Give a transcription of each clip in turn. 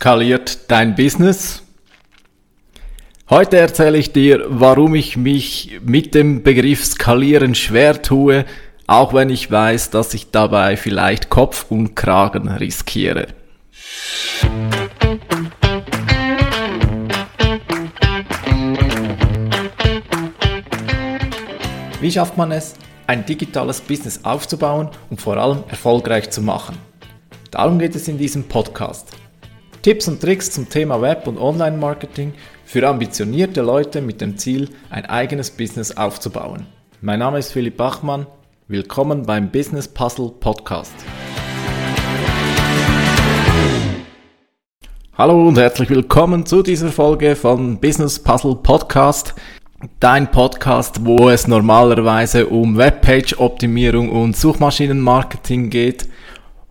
Skaliert dein Business? Heute erzähle ich dir, warum ich mich mit dem Begriff Skalieren schwer tue, auch wenn ich weiß, dass ich dabei vielleicht Kopf und Kragen riskiere. Wie schafft man es, ein digitales Business aufzubauen und vor allem erfolgreich zu machen? Darum geht es in diesem Podcast. Tipps und Tricks zum Thema Web- und Online-Marketing für ambitionierte Leute mit dem Ziel, ein eigenes Business aufzubauen. Mein Name ist Philipp Bachmann. Willkommen beim Business Puzzle Podcast. Hallo und herzlich willkommen zu dieser Folge von Business Puzzle Podcast. Dein Podcast, wo es normalerweise um Webpage-Optimierung und Suchmaschinenmarketing geht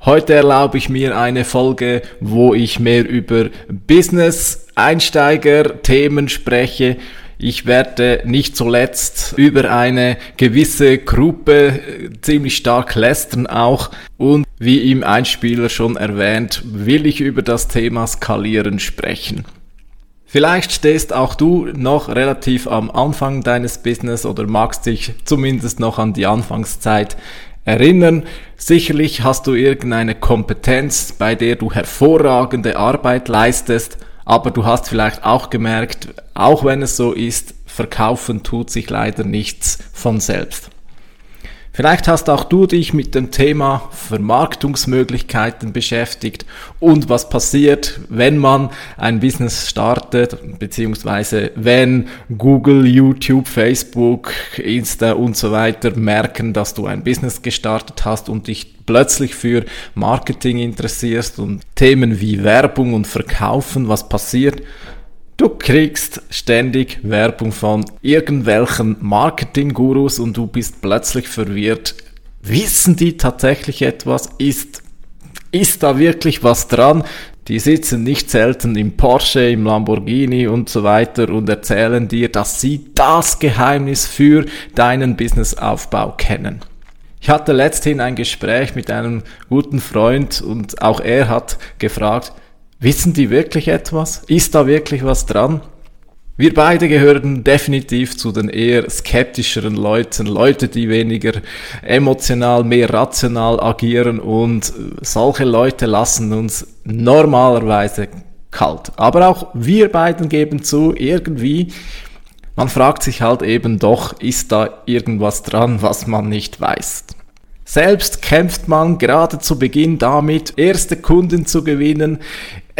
Heute erlaube ich mir eine Folge, wo ich mehr über Business-Einsteiger-Themen spreche. Ich werde nicht zuletzt über eine gewisse Gruppe äh, ziemlich stark lästern auch. Und wie im Einspieler schon erwähnt, will ich über das Thema Skalieren sprechen. Vielleicht stehst auch du noch relativ am Anfang deines Business oder magst dich zumindest noch an die Anfangszeit erinnern. Sicherlich hast du irgendeine Kompetenz, bei der du hervorragende Arbeit leistest, aber du hast vielleicht auch gemerkt, auch wenn es so ist, verkaufen tut sich leider nichts von selbst. Vielleicht hast auch du dich mit dem Thema Vermarktungsmöglichkeiten beschäftigt und was passiert, wenn man ein Business startet, beziehungsweise wenn Google, YouTube, Facebook, Insta und so weiter merken, dass du ein Business gestartet hast und dich plötzlich für Marketing interessierst und Themen wie Werbung und Verkaufen, was passiert? Du kriegst ständig Werbung von irgendwelchen Marketing-Gurus und du bist plötzlich verwirrt. Wissen die tatsächlich etwas? Ist, ist da wirklich was dran? Die sitzen nicht selten im Porsche, im Lamborghini und so weiter und erzählen dir, dass sie das Geheimnis für deinen Businessaufbau kennen. Ich hatte letzthin ein Gespräch mit einem guten Freund und auch er hat gefragt, Wissen die wirklich etwas? Ist da wirklich was dran? Wir beide gehören definitiv zu den eher skeptischeren Leuten, Leute, die weniger emotional, mehr rational agieren und solche Leute lassen uns normalerweise kalt. Aber auch wir beiden geben zu, irgendwie, man fragt sich halt eben doch, ist da irgendwas dran, was man nicht weiß. Selbst kämpft man gerade zu Beginn damit, erste Kunden zu gewinnen,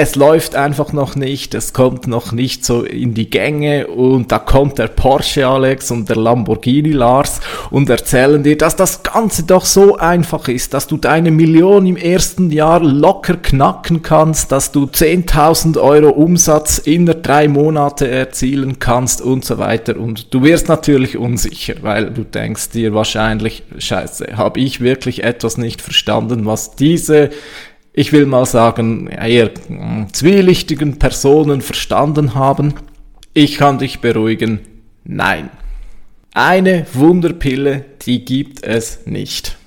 es läuft einfach noch nicht, es kommt noch nicht so in die Gänge und da kommt der Porsche Alex und der Lamborghini Lars und erzählen dir, dass das Ganze doch so einfach ist, dass du deine Million im ersten Jahr locker knacken kannst, dass du 10.000 Euro Umsatz inner drei Monate erzielen kannst und so weiter. Und du wirst natürlich unsicher, weil du denkst dir wahrscheinlich, scheiße, habe ich wirklich etwas nicht verstanden, was diese ich will mal sagen, eher zwielichtigen Personen verstanden haben. Ich kann dich beruhigen, nein. Eine Wunderpille, die gibt es nicht.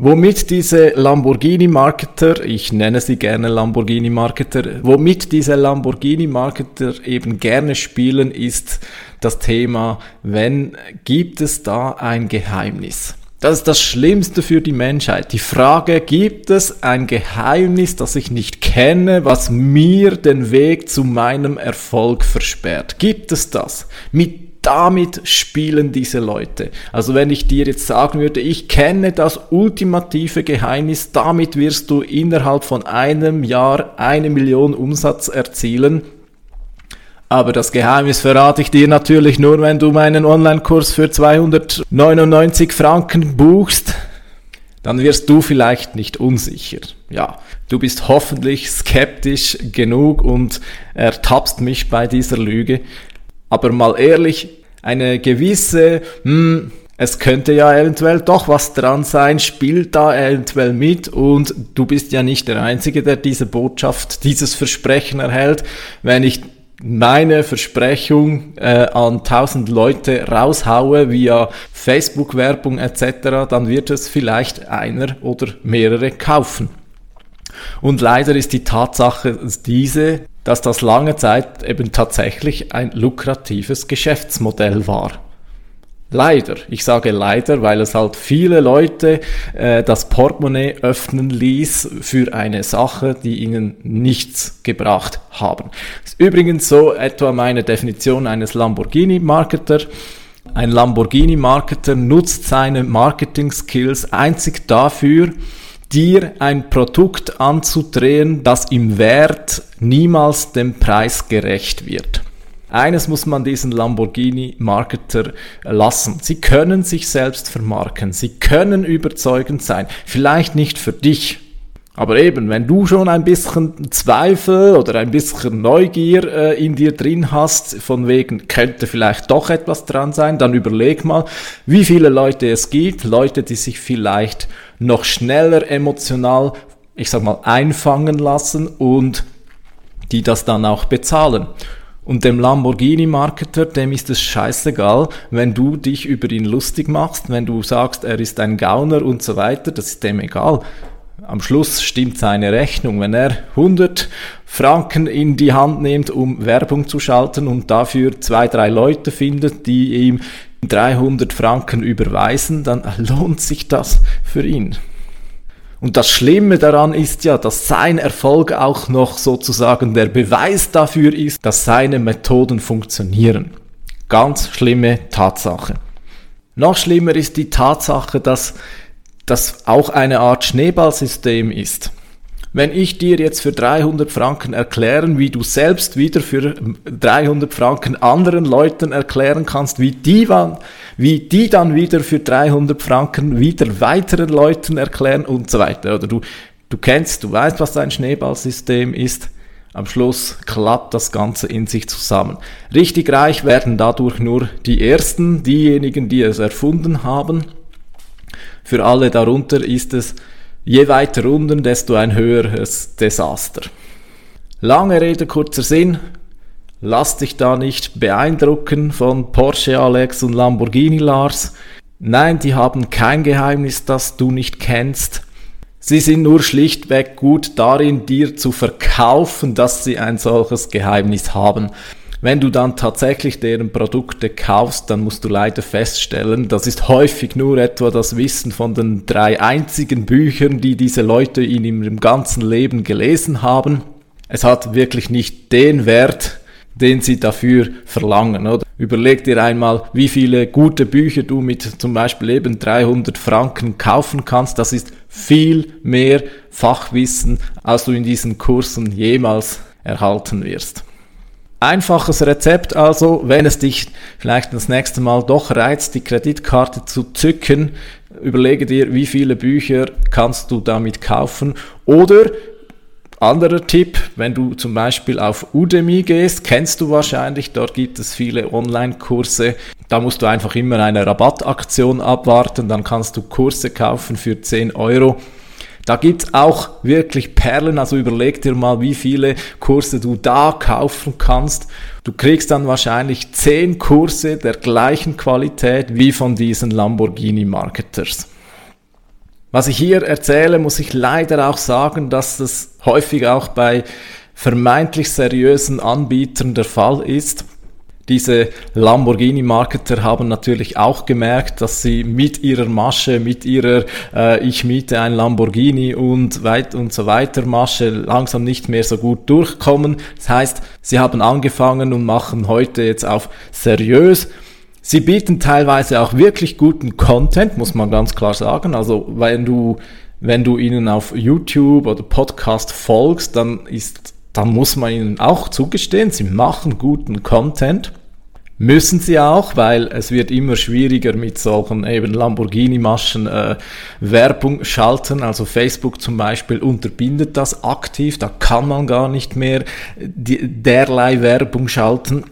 Womit diese Lamborghini-Marketer, ich nenne sie gerne Lamborghini-Marketer, womit diese Lamborghini-Marketer eben gerne spielen, ist das Thema, wenn gibt es da ein Geheimnis? Das ist das Schlimmste für die Menschheit. Die Frage, gibt es ein Geheimnis, das ich nicht kenne, was mir den Weg zu meinem Erfolg versperrt? Gibt es das? Mit damit spielen diese Leute. Also wenn ich dir jetzt sagen würde, ich kenne das ultimative Geheimnis, damit wirst du innerhalb von einem Jahr eine Million Umsatz erzielen, aber das Geheimnis verrate ich dir natürlich nur, wenn du meinen Online-Kurs für 299 Franken buchst. Dann wirst du vielleicht nicht unsicher. Ja, du bist hoffentlich skeptisch genug und ertappst mich bei dieser Lüge. Aber mal ehrlich, eine gewisse, hm, es könnte ja eventuell doch was dran sein, spielt da eventuell mit und du bist ja nicht der Einzige, der diese Botschaft, dieses Versprechen erhält. Wenn ich meine Versprechung äh, an tausend Leute raushaue via Facebook-Werbung etc., dann wird es vielleicht einer oder mehrere kaufen. Und leider ist die Tatsache diese, dass das lange Zeit eben tatsächlich ein lukratives Geschäftsmodell war. Leider, ich sage leider, weil es halt viele Leute äh, das Portemonnaie öffnen ließ für eine Sache, die ihnen nichts gebracht haben. Ist übrigens so etwa meine Definition eines Lamborghini-Marketer. Ein Lamborghini-Marketer nutzt seine Marketing-Skills einzig dafür, dir ein Produkt anzudrehen, das im Wert niemals dem Preis gerecht wird. Eines muss man diesen Lamborghini-Marketer lassen. Sie können sich selbst vermarkten. Sie können überzeugend sein. Vielleicht nicht für dich. Aber eben, wenn du schon ein bisschen Zweifel oder ein bisschen Neugier äh, in dir drin hast, von wegen könnte vielleicht doch etwas dran sein, dann überleg mal, wie viele Leute es gibt, Leute, die sich vielleicht noch schneller emotional, ich sag mal, einfangen lassen und die das dann auch bezahlen. Und dem Lamborghini-Marketer, dem ist es scheißegal, wenn du dich über ihn lustig machst, wenn du sagst, er ist ein Gauner und so weiter, das ist dem egal. Am Schluss stimmt seine Rechnung. Wenn er 100 Franken in die Hand nimmt, um Werbung zu schalten und dafür zwei, drei Leute findet, die ihm 300 Franken überweisen, dann lohnt sich das für ihn. Und das Schlimme daran ist ja, dass sein Erfolg auch noch sozusagen der Beweis dafür ist, dass seine Methoden funktionieren. Ganz schlimme Tatsache. Noch schlimmer ist die Tatsache, dass das auch eine Art Schneeballsystem ist. Wenn ich dir jetzt für 300 Franken erklären, wie du selbst wieder für 300 Franken anderen Leuten erklären kannst, wie die, wie die dann wieder für 300 Franken wieder weiteren Leuten erklären und so weiter. Oder du, du kennst, du weißt, was ein Schneeballsystem ist. Am Schluss klappt das Ganze in sich zusammen. Richtig reich werden dadurch nur die Ersten, diejenigen, die es erfunden haben. Für alle darunter ist es Je weiter unten, desto ein höheres Desaster. Lange Rede, kurzer Sinn. Lass dich da nicht beeindrucken von Porsche Alex und Lamborghini Lars. Nein, die haben kein Geheimnis, das du nicht kennst. Sie sind nur schlichtweg gut darin, dir zu verkaufen, dass sie ein solches Geheimnis haben. Wenn du dann tatsächlich deren Produkte kaufst, dann musst du leider feststellen, das ist häufig nur etwa das Wissen von den drei einzigen Büchern, die diese Leute in ihrem ganzen Leben gelesen haben. Es hat wirklich nicht den Wert, den sie dafür verlangen. Oder? Überleg dir einmal, wie viele gute Bücher du mit zum Beispiel eben 300 Franken kaufen kannst. Das ist viel mehr Fachwissen, als du in diesen Kursen jemals erhalten wirst. Einfaches Rezept also, wenn es dich vielleicht das nächste Mal doch reizt, die Kreditkarte zu zücken, überlege dir, wie viele Bücher kannst du damit kaufen oder anderer Tipp, wenn du zum Beispiel auf Udemy gehst, kennst du wahrscheinlich, dort gibt es viele Online-Kurse. Da musst du einfach immer eine Rabattaktion abwarten, dann kannst du Kurse kaufen für 10 Euro da gibt's auch wirklich Perlen, also überleg dir mal, wie viele Kurse du da kaufen kannst. Du kriegst dann wahrscheinlich zehn Kurse der gleichen Qualität wie von diesen Lamborghini-Marketers. Was ich hier erzähle, muss ich leider auch sagen, dass das häufig auch bei vermeintlich seriösen Anbietern der Fall ist. Diese Lamborghini-Marketer haben natürlich auch gemerkt, dass sie mit ihrer Masche, mit ihrer äh, Ich miete ein Lamborghini und weit und so weiter Masche langsam nicht mehr so gut durchkommen. Das heißt, sie haben angefangen und machen heute jetzt auf seriös. Sie bieten teilweise auch wirklich guten Content, muss man ganz klar sagen. Also wenn du wenn du ihnen auf YouTube oder Podcast folgst, dann ist dann muss man ihnen auch zugestehen, sie machen guten Content. Müssen sie auch, weil es wird immer schwieriger mit solchen eben Lamborghini-Maschen äh, Werbung schalten. Also Facebook zum Beispiel unterbindet das aktiv. Da kann man gar nicht mehr die, derlei Werbung schalten.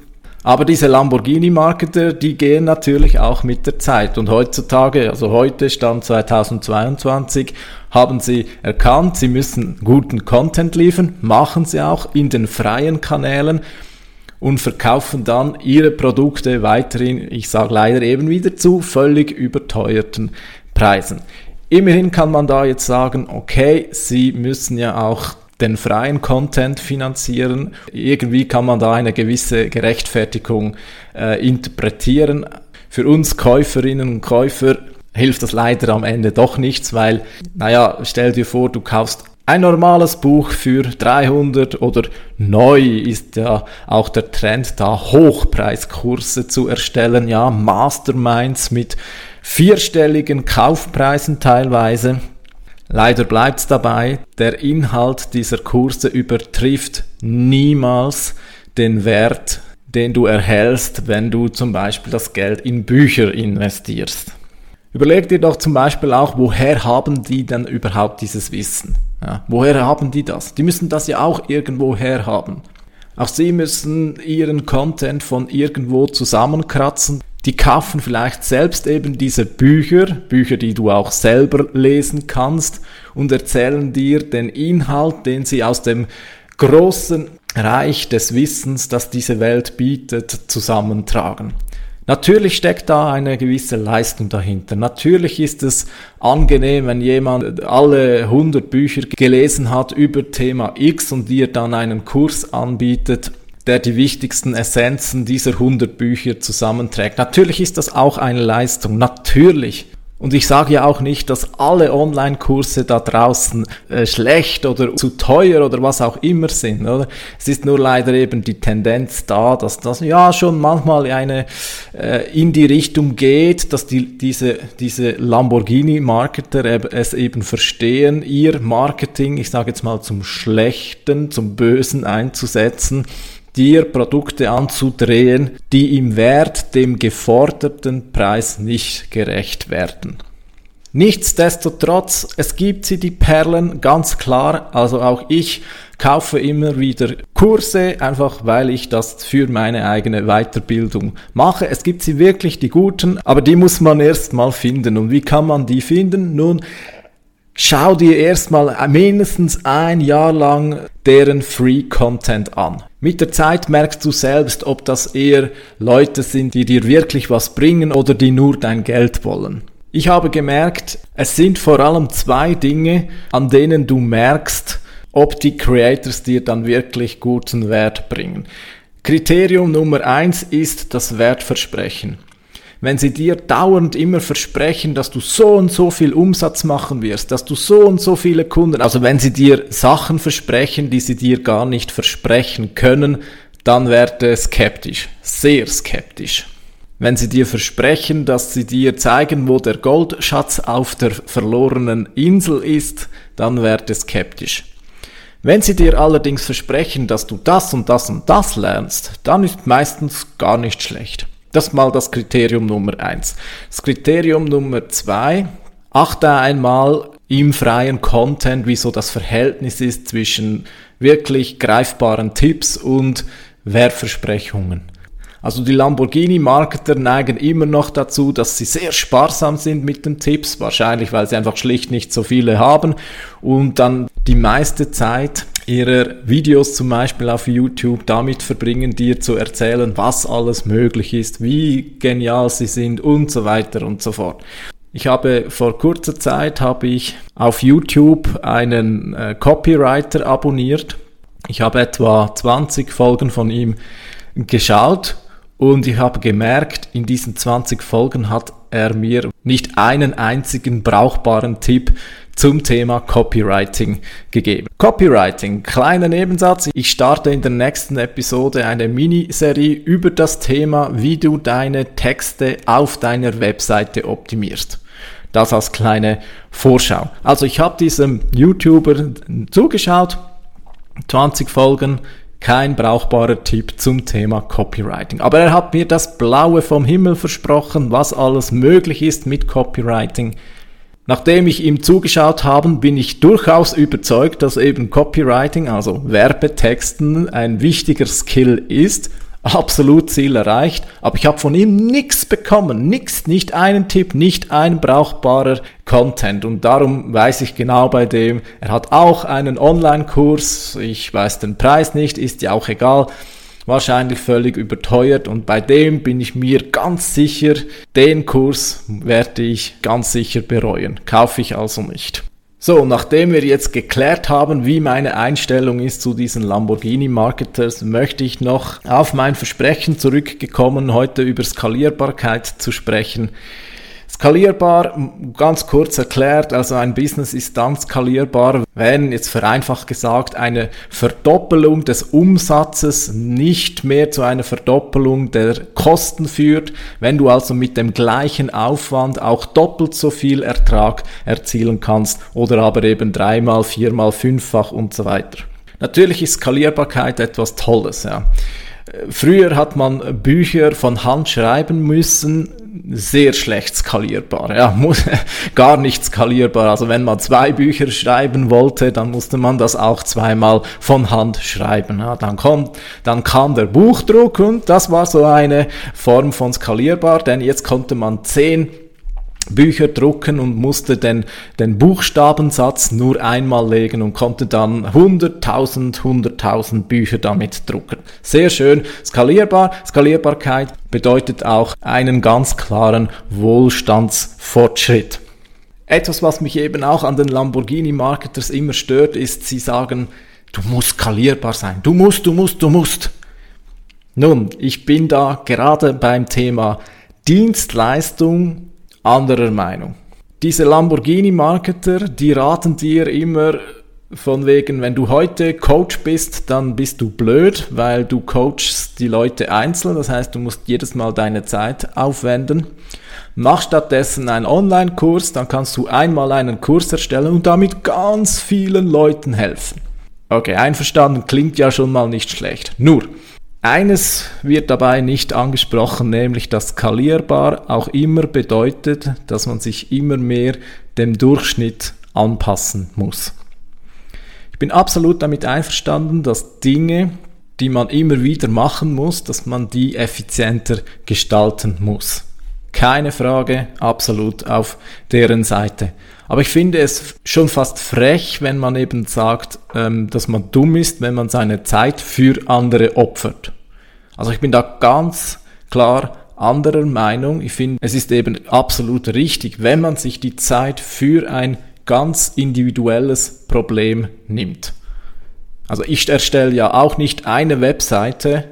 Aber diese Lamborghini-Marketer, die gehen natürlich auch mit der Zeit. Und heutzutage, also heute Stand 2022, haben sie erkannt, sie müssen guten Content liefern, machen sie auch in den freien Kanälen und verkaufen dann ihre Produkte weiterhin, ich sage leider eben wieder zu völlig überteuerten Preisen. Immerhin kann man da jetzt sagen, okay, sie müssen ja auch den freien Content finanzieren. Irgendwie kann man da eine gewisse Gerechtfertigung äh, interpretieren. Für uns Käuferinnen und Käufer hilft das leider am Ende doch nichts, weil, naja, stell dir vor, du kaufst ein normales Buch für 300 oder neu ist ja auch der Trend da, Hochpreiskurse zu erstellen, ja, Masterminds mit vierstelligen Kaufpreisen teilweise. Leider bleibt's dabei, der Inhalt dieser Kurse übertrifft niemals den Wert, den du erhältst, wenn du zum Beispiel das Geld in Bücher investierst. Überleg dir doch zum Beispiel auch, woher haben die denn überhaupt dieses Wissen? Ja, woher haben die das? Die müssen das ja auch irgendwo her haben. Auch sie müssen ihren Content von irgendwo zusammenkratzen. Die kaufen vielleicht selbst eben diese Bücher, Bücher, die du auch selber lesen kannst und erzählen dir den Inhalt, den sie aus dem großen Reich des Wissens, das diese Welt bietet, zusammentragen. Natürlich steckt da eine gewisse Leistung dahinter. Natürlich ist es angenehm, wenn jemand alle 100 Bücher gelesen hat über Thema X und dir dann einen Kurs anbietet, der die wichtigsten Essenzen dieser 100 Bücher zusammenträgt. Natürlich ist das auch eine Leistung. Natürlich. Und ich sage ja auch nicht, dass alle Online-Kurse da draußen äh, schlecht oder zu teuer oder was auch immer sind. Oder? Es ist nur leider eben die Tendenz da, dass das ja schon manchmal eine äh, in die Richtung geht, dass die, diese, diese Lamborghini-Marketer es eben verstehen, ihr Marketing, ich sage jetzt mal zum Schlechten, zum Bösen einzusetzen dir Produkte anzudrehen, die im Wert dem geforderten Preis nicht gerecht werden. Nichtsdestotrotz, es gibt sie die Perlen, ganz klar. Also auch ich kaufe immer wieder Kurse, einfach weil ich das für meine eigene Weiterbildung mache. Es gibt sie wirklich, die guten, aber die muss man erst mal finden. Und wie kann man die finden? Nun, schau dir erstmal mindestens ein Jahr lang deren Free Content an. Mit der Zeit merkst du selbst, ob das eher Leute sind, die dir wirklich was bringen oder die nur dein Geld wollen. Ich habe gemerkt, es sind vor allem zwei Dinge, an denen du merkst, ob die Creators dir dann wirklich guten Wert bringen. Kriterium Nummer eins ist das Wertversprechen wenn sie dir dauernd immer versprechen, dass du so und so viel Umsatz machen wirst, dass du so und so viele Kunden, also wenn sie dir Sachen versprechen, die sie dir gar nicht versprechen können, dann werde skeptisch, sehr skeptisch. Wenn sie dir versprechen, dass sie dir zeigen, wo der Goldschatz auf der verlorenen Insel ist, dann werde skeptisch. Wenn sie dir allerdings versprechen, dass du das und das und das lernst, dann ist meistens gar nicht schlecht. Das ist mal das Kriterium Nummer eins. Das Kriterium Nummer zwei, achte einmal im freien Content, wie so das Verhältnis ist zwischen wirklich greifbaren Tipps und Werbversprechungen. Also die Lamborghini-Marketer neigen immer noch dazu, dass sie sehr sparsam sind mit den Tipps, wahrscheinlich weil sie einfach schlicht nicht so viele haben und dann die meiste Zeit ihrer Videos zum Beispiel auf YouTube damit verbringen, dir zu erzählen, was alles möglich ist, wie genial sie sind und so weiter und so fort. Ich habe vor kurzer Zeit habe ich auf YouTube einen äh, Copywriter abonniert. Ich habe etwa 20 Folgen von ihm geschaut und ich habe gemerkt, in diesen 20 Folgen hat er mir nicht einen einzigen brauchbaren Tipp zum Thema Copywriting gegeben. Copywriting, kleiner Nebensatz. Ich starte in der nächsten Episode eine Miniserie über das Thema, wie du deine Texte auf deiner Webseite optimierst. Das als kleine Vorschau. Also ich habe diesem YouTuber zugeschaut, 20 Folgen, kein brauchbarer Tipp zum Thema Copywriting. Aber er hat mir das Blaue vom Himmel versprochen, was alles möglich ist mit Copywriting. Nachdem ich ihm zugeschaut habe, bin ich durchaus überzeugt, dass eben Copywriting, also Werbetexten, ein wichtiger Skill ist. Absolut Ziel erreicht, aber ich habe von ihm nichts bekommen, nichts, nicht einen Tipp, nicht ein brauchbarer Content. Und darum weiß ich genau bei dem, er hat auch einen Online-Kurs, ich weiß den Preis nicht, ist ja auch egal, wahrscheinlich völlig überteuert. Und bei dem bin ich mir ganz sicher, den Kurs werde ich ganz sicher bereuen. Kaufe ich also nicht. So, nachdem wir jetzt geklärt haben, wie meine Einstellung ist zu diesen Lamborghini Marketers, möchte ich noch auf mein Versprechen zurückgekommen, heute über Skalierbarkeit zu sprechen. Skalierbar, ganz kurz erklärt, also ein Business ist dann skalierbar, wenn jetzt vereinfacht gesagt eine Verdoppelung des Umsatzes nicht mehr zu einer Verdoppelung der Kosten führt, wenn du also mit dem gleichen Aufwand auch doppelt so viel Ertrag erzielen kannst oder aber eben dreimal, viermal, fünffach und so weiter. Natürlich ist Skalierbarkeit etwas Tolles, ja. Früher hat man Bücher von Hand schreiben müssen, sehr schlecht skalierbar, ja, muss, gar nicht skalierbar. Also wenn man zwei Bücher schreiben wollte, dann musste man das auch zweimal von Hand schreiben. Ja, dann kommt, dann kam der Buchdruck und das war so eine Form von skalierbar, denn jetzt konnte man zehn Bücher drucken und musste den, den Buchstabensatz nur einmal legen und konnte dann 100.000, 100.000 Bücher damit drucken. Sehr schön, skalierbar. Skalierbarkeit bedeutet auch einen ganz klaren Wohlstandsfortschritt. Etwas, was mich eben auch an den Lamborghini-Marketers immer stört, ist, sie sagen, du musst skalierbar sein. Du musst, du musst, du musst. Nun, ich bin da gerade beim Thema Dienstleistung anderer Meinung. Diese Lamborghini-Marketer, die raten dir immer von wegen, wenn du heute Coach bist, dann bist du blöd, weil du coachst die Leute einzeln. Das heißt, du musst jedes Mal deine Zeit aufwenden. Mach stattdessen einen Online-Kurs, dann kannst du einmal einen Kurs erstellen und damit ganz vielen Leuten helfen. Okay, einverstanden, klingt ja schon mal nicht schlecht. Nur, eines wird dabei nicht angesprochen, nämlich dass skalierbar auch immer bedeutet, dass man sich immer mehr dem Durchschnitt anpassen muss. Ich bin absolut damit einverstanden, dass Dinge, die man immer wieder machen muss, dass man die effizienter gestalten muss. Keine Frage, absolut auf deren Seite. Aber ich finde es schon fast frech, wenn man eben sagt, ähm, dass man dumm ist, wenn man seine Zeit für andere opfert. Also ich bin da ganz klar anderer Meinung. Ich finde, es ist eben absolut richtig, wenn man sich die Zeit für ein ganz individuelles Problem nimmt. Also ich erstelle ja auch nicht eine Webseite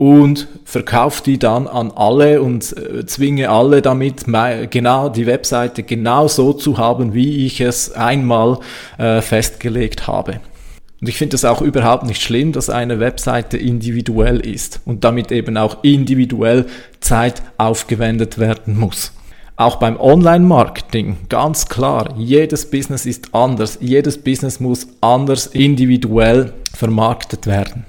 und verkaufe die dann an alle und äh, zwinge alle damit, genau die Webseite genau so zu haben, wie ich es einmal äh, festgelegt habe. Und ich finde es auch überhaupt nicht schlimm, dass eine Webseite individuell ist und damit eben auch individuell Zeit aufgewendet werden muss. Auch beim Online-Marketing, ganz klar, jedes Business ist anders, jedes Business muss anders individuell vermarktet werden.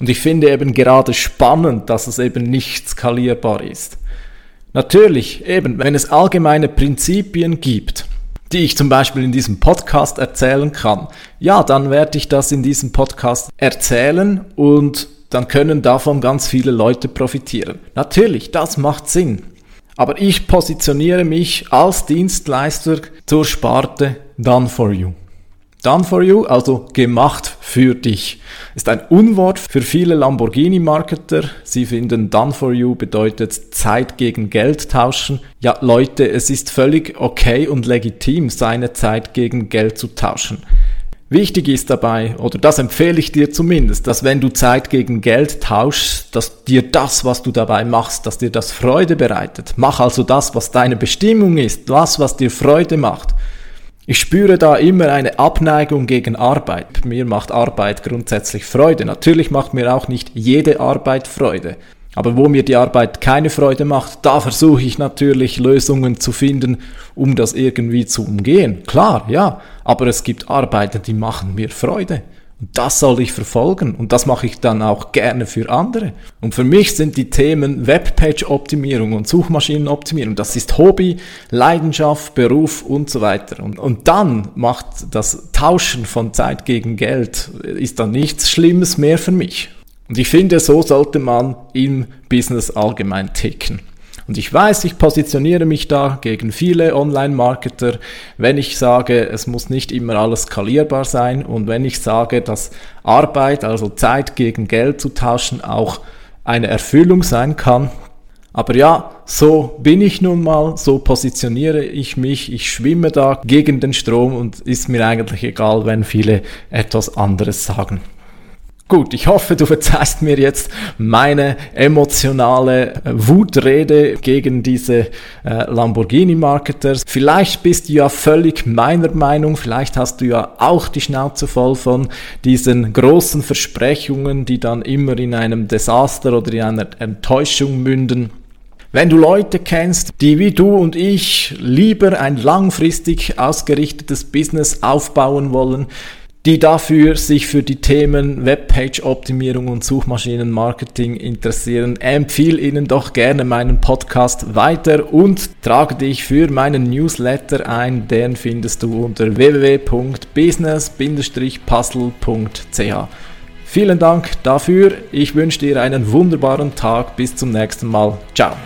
Und ich finde eben gerade spannend, dass es eben nicht skalierbar ist. Natürlich, eben, wenn es allgemeine Prinzipien gibt, die ich zum Beispiel in diesem Podcast erzählen kann, ja, dann werde ich das in diesem Podcast erzählen und dann können davon ganz viele Leute profitieren. Natürlich, das macht Sinn. Aber ich positioniere mich als Dienstleister zur Sparte Done for You. Done for you, also gemacht für dich, ist ein Unwort für viele Lamborghini-Marketer. Sie finden Done for you bedeutet Zeit gegen Geld tauschen. Ja, Leute, es ist völlig okay und legitim, seine Zeit gegen Geld zu tauschen. Wichtig ist dabei, oder das empfehle ich dir zumindest, dass wenn du Zeit gegen Geld tauschst, dass dir das, was du dabei machst, dass dir das Freude bereitet. Mach also das, was deine Bestimmung ist, das, was dir Freude macht. Ich spüre da immer eine Abneigung gegen Arbeit. Mir macht Arbeit grundsätzlich Freude. Natürlich macht mir auch nicht jede Arbeit Freude. Aber wo mir die Arbeit keine Freude macht, da versuche ich natürlich Lösungen zu finden, um das irgendwie zu umgehen. Klar, ja. Aber es gibt Arbeiten, die machen mir Freude. Und das soll ich verfolgen und das mache ich dann auch gerne für andere. Und für mich sind die Themen Webpage-Optimierung und Suchmaschinenoptimierung, das ist Hobby, Leidenschaft, Beruf und so weiter. Und, und dann macht das Tauschen von Zeit gegen Geld, ist dann nichts Schlimmes mehr für mich. Und ich finde, so sollte man im Business allgemein ticken. Und ich weiß, ich positioniere mich da gegen viele Online-Marketer, wenn ich sage, es muss nicht immer alles skalierbar sein und wenn ich sage, dass Arbeit, also Zeit gegen Geld zu tauschen, auch eine Erfüllung sein kann, aber ja, so bin ich nun mal, so positioniere ich mich, ich schwimme da gegen den Strom und ist mir eigentlich egal, wenn viele etwas anderes sagen. Gut, ich hoffe, du verzeihst mir jetzt meine emotionale äh, Wutrede gegen diese äh, Lamborghini-Marketers. Vielleicht bist du ja völlig meiner Meinung, vielleicht hast du ja auch die Schnauze voll von diesen großen Versprechungen, die dann immer in einem Desaster oder in einer Enttäuschung münden. Wenn du Leute kennst, die wie du und ich lieber ein langfristig ausgerichtetes Business aufbauen wollen, die dafür sich für die Themen Webpage-Optimierung und Suchmaschinenmarketing interessieren, empfehle ihnen doch gerne meinen Podcast weiter und trage dich für meinen Newsletter ein. Den findest du unter www.business-puzzle.ch. Vielen Dank dafür. Ich wünsche dir einen wunderbaren Tag. Bis zum nächsten Mal. Ciao.